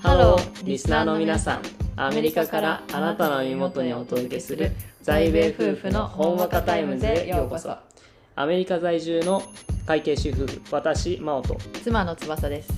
Hello、リスナーの皆さん。アメリカからあなたの耳元にお届けする在米夫婦のほんわかタイムズへようこそ。アメリカ在住の会計主婦、私、真央と妻の翼です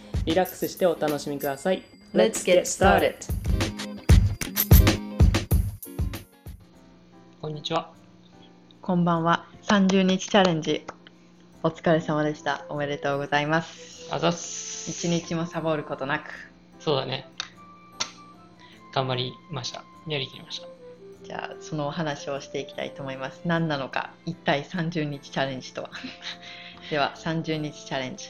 リラックスしてお楽しみください。Let's get started! こんにちは。こんばんは。30日チャレンジ。お疲れ様でした。おめでとうございます。あざす。一日もサボることなく。そうだね。頑張りました。やりきりました。じゃあ、そのお話をしていきたいと思います。何なのか、一体30日チャレンジとは。では、30日チャレンジ。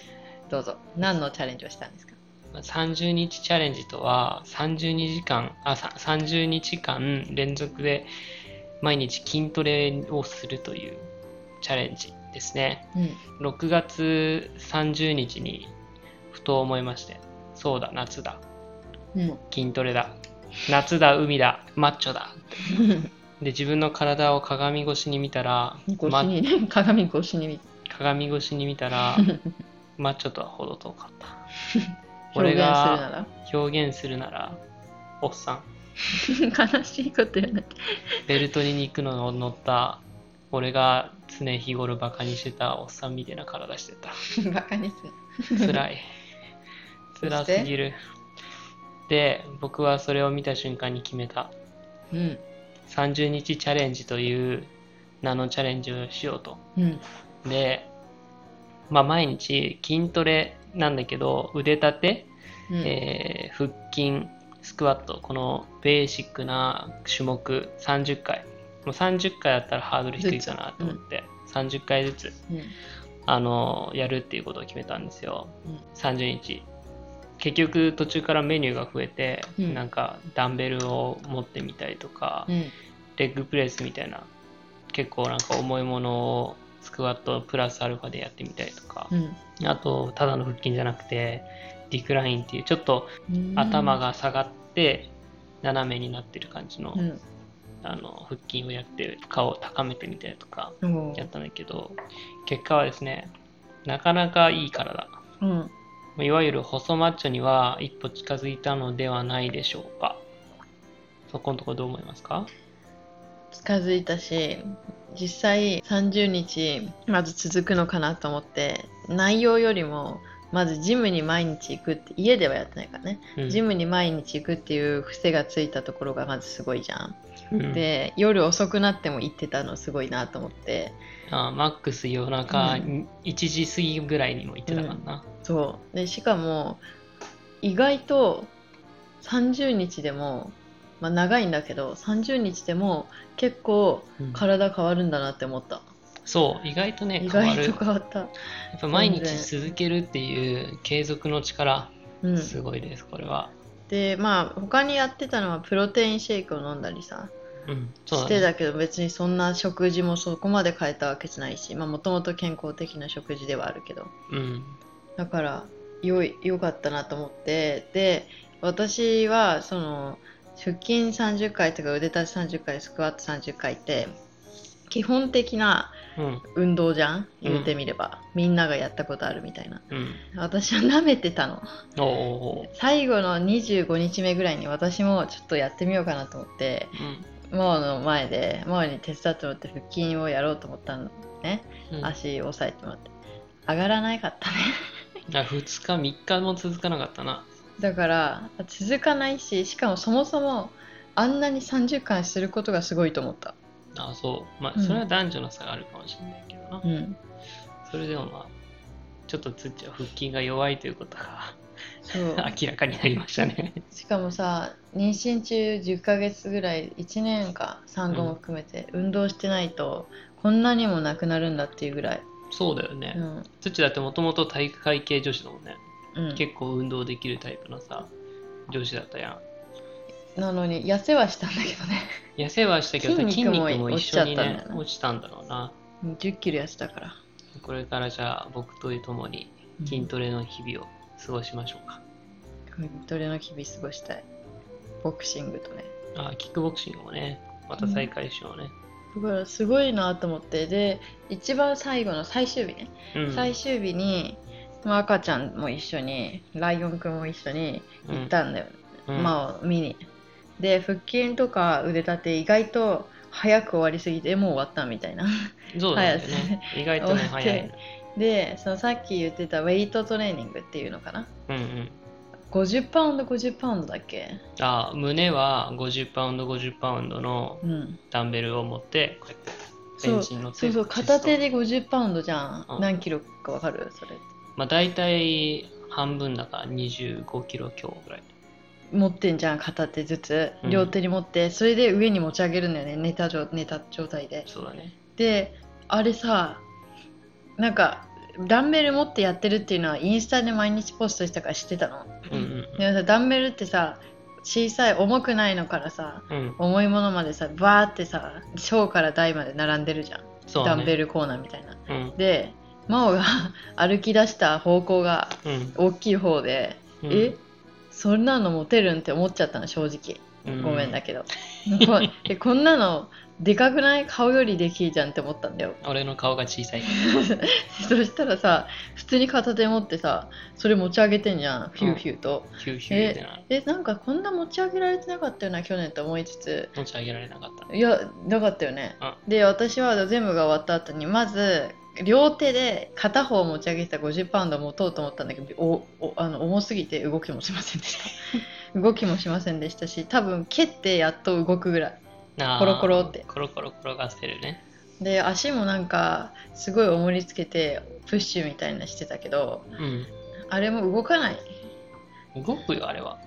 どうぞ。何のチャレンジをしたんですか？30日チャレンジとは32時間あ30日間連続で毎日筋トレをするというチャレンジですね、うん、6月30日にふと思いましてそうだ夏だ、うん、筋トレだ。夏だ海だマッチョだ。で自分の体を鏡越しに見たら鏡越しに鏡越しに見たら まあちょっとは程遠かった。俺が表現するなら、おっさん。悲しいこと言うなベルトに肉の乗った、俺が常日頃バカにしてたおっさんみたいな体してた。バカにする。辛い。辛すぎる。で、僕はそれを見た瞬間に決めた。うん。30日チャレンジという名のチャレンジをしようと。うん、で、まあ、毎日筋トレなんだけど腕立て、うん、えー、腹筋スクワットこのベーシックな種目30回もう30回やったらハードル低いかなと思って、うん、30回ずつ、うん、あのやるっていうことを決めたんですよ、うん、30日結局途中からメニューが増えて、うん、なんかダンベルを持ってみたりとか、レッグプレスみたいな結構なんか重いものをスクワットプラスアルファでやってみたりとか、うん、あとただの腹筋じゃなくてディクラインっていうちょっと頭が下がって斜めになってる感じの,、あの腹筋をやって顔を高めてみたりとかやったんだけど、結果はですねなかなかいい体、うん、いわゆる細マッチョには一歩近づいたのではないでしょうか。そこのところどう思いますか？近づいたし実際30日まず続くのかなと思って内容よりもまずジムに毎日行くって家ではやってないからね、うん、ジムに毎日行くっていう癖がついたところがまずすごいじゃん、うん、で夜遅くなっても行ってたのすごいなと思って。あマックス夜中、うん、1時過ぎぐらいにも行ってたからな、そう。でしかも意外と30日でもまあ、長いんだけど30日でも結構体変わるんだなって思った、うん、そう意外とね意外と変わった。やっぱ毎日続けるっていう継続の力、すごいですこれは。でまあ他にやってたのはプロテインシェイクを飲んだりさ、うん、そうだね、してだけど別にそんな食事もそこまで変えたわけじゃないしもともと健康的な食事ではあるけど、うん、だからよいよかったなと思って。で私はその腹筋30回とか腕立て30回スクワット30回って基本的な運動じゃん、うん、言うてみれば、みんながやったことあるみたいな、うん、私は舐めてたの。最後の25日目ぐらいに私もちょっとやってみようかなと思って、うん、の前でモーに手伝ってもらって腹筋をやろうと思ったのね、足押さえてもらって。上がらなかったね。2日3日も続かなかったなだから続かないししかもそもそもあんなに30回することがすごいと思った。あそう。まあそれは男女の差があるかもしれないけどな、うん、それでもまあちょっとつっちゃ腹筋が弱いということが 明らかになりましたね。しかもさ妊娠中10ヶ月ぐらい1年か産後も含めて運動してないとこんなにもなくなるんだっていうぐらい。そうだよね、うん、つっちだってもともと体育会系女子だもんねうん、結構運動できるタイプのさ女子だったやん。なのに、痩せはしたんだけどね。痩せはしたけど筋肉も一緒にね、落ちたんだろうな。10キロ痩せたから。これからじゃあ、僕と共に筋トレの日々を過ごしましょうか。筋トレの日々過ごしたい。ボクシングとね。あ、キックボクシングもね、また再開しようね。だからすごいなと思ってで一番最後の最終日ね、うん、最終日に、まあ、赤ちゃんも一緒にライオンくんも一緒に行ったんだよ、うん、まあ見に。で腹筋とか腕立て意外と早く終わりすぎてもう終わったみたいな。そうだよね。意外とね早い でそのさっき言ってたウェイトトレーニングっていうのかな、うんうん、50パウンド50パウンドだっけ？あ胸は50パウンド50パウンドのダンベルを持ってこうやってベンチに乗ってそうそう片手で50パウンドじゃん、うん、何キロかわかる？それまあ大体半分だから25キロ強ぐらい。持ってんじゃん片手ずつ。両手に持って、うん、それで上に持ち上げるんだよね寝た状寝た状態で。そうだね。であれさなんかダンベル持ってやってるっていうのはインスタで毎日ポストしたから知ってたの、うんうん、でもさダンベルってさ小さい重くないのからさ、うん、重いものまでさバーってさ小から大まで並んでるじゃん、ね、ダンベルコーナーみたいな、うん、で真央が 歩き出した方向が大きい方で、うん、え？そんなの持てるんって思っちゃったの正直。ごめんだけど、ここんなのでかくない？顔よりできいじゃんって思ったんだよ。俺の顔が小さい。そしたらさ普通に片手持ってさそれ持ち上げてんじゃんフューフューと、フューフューってなえなんかこんな持ち上げられてなかったよな去年と思いつつ。持ち上げられなかった。いやなかったよね、で私は全部が終わった後にまず両手で片方持ち上げてた50パウンド持とうと思ったんだけどおおあの重すぎて動きもしませんでした。動きもしませんでしたし多分蹴ってやっと動くぐらい。コロコロって。コロコロ転がせるね。で足もなんかすごい重りつけてプッシュみたいなしてたけど、うん、あれも動かない。動くよあれは。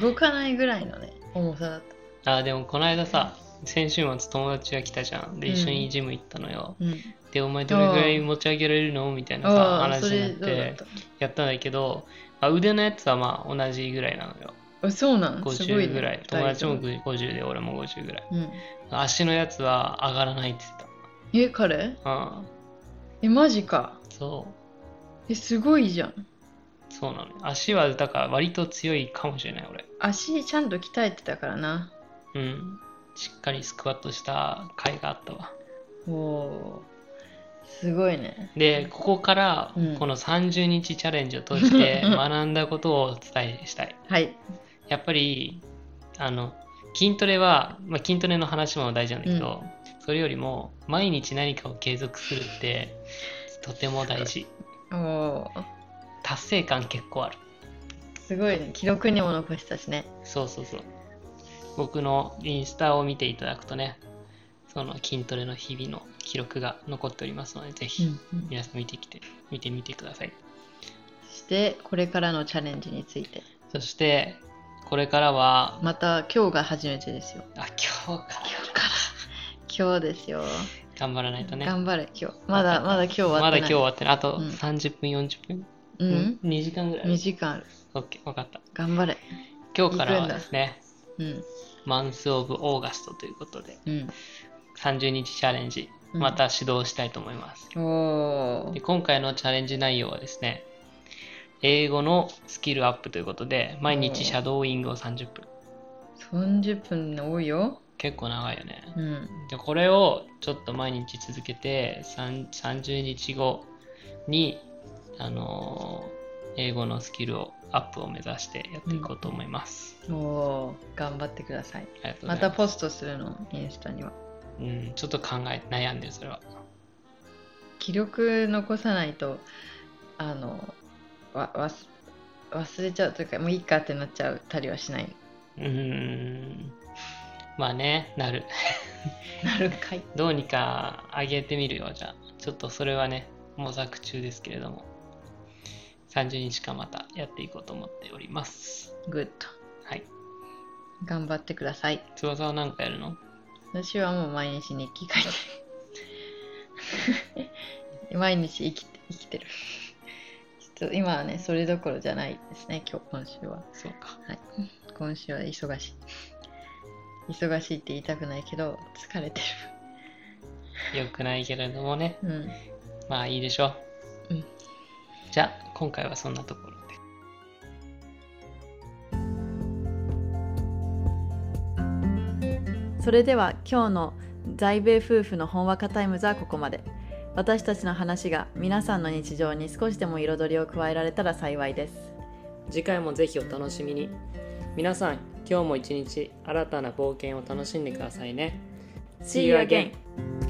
動かないぐらいのね重さだった。あでもこの間さ先週末友達が来たじゃん。で、一緒にジム行ったのよ、うん、でお前どれぐらい持ち上げられるの？みたいなさ話になってやったんだけど、まあ、腕のやつはまあ同じぐらいなのよ。あそうなん？50ぐらい、ね、友達も50で俺も50ぐらい、うん、足のやつは上がらないって言ってた。え彼？うん。えマジか。そう。えすごいじゃん。そうなの足はだから割と強いかもしれない俺。足ちゃんと鍛えてたからな。うんしっかりスクワットした甲斐があったわ。おおすごいね。でここからこの30日チャレンジを通して 学んだことをお伝えしたい。はい。やっぱりあの筋トレは、まあ、筋トレの話も大事なんだけど、うん、それよりも毎日何かを継続するってとても大事。達成感結構ある。すごいね。記録にも残したしね。そうそうそう僕のインスタを見ていただくとねその筋トレの日々の記録が残っておりますのでぜひ皆さん見てきて、見てみてくださいそしてこれからのチャレンジについてそして、これからは、また今日が初めてですよ。あ、今日から。今日から。今日ですよ。頑張らないとね。頑張れ、今日。まだ、まだ今日終わってない。まだ今日終わってない。あと30分、40分？うん、2時間ぐらい。2時間ある。オッケー、分かった。頑張れ。今日からはですね、うん、マンス・オブ・オーガストということで、うん、30日チャレンジ、また指導したいと思います。うん、で今回のチャレンジ内容はですね、英語のスキルアップということで、毎日シャドーイングを30分。30分多いよ。結構長いよね。うん、でこれをちょっと毎日続けて、30日後に、あのー、英語のスキルをアップを目指してやっていこうと思います。うん、お頑張ってください。またポストするの、インスタには。うん、ちょっと考え、悩んでる、それは。記録残さないと、あの、わわ忘れちゃうというかもういいかってなっちゃったりはしない？うん。まあねなる。なるかい。どうにか上げてみるよじゃあ。ちょっとそれはね模索中ですけれども30日間またやっていこうと思っております。 Good はい。頑張ってください。翼は何かやるの？私はもう毎日日記書いてる。毎日生きて生きてる。ちょっと今はねそれどころじゃないですね今日今週は。そうか。はい。今週は忙しい。忙しいって言いたくないけど疲れてる。よくないけれどもね、うん、まあいいでしょう、うん、じゃあ今回はそんなところでそれでは今日の在米夫婦のほんわかタイムズはここまで。私たちの話が皆さんの日常に少しでも彩りを加えられたら幸いです次回もぜひお楽しみに皆さん今日も一日新たな冒険を楽しんでくださいね See you again!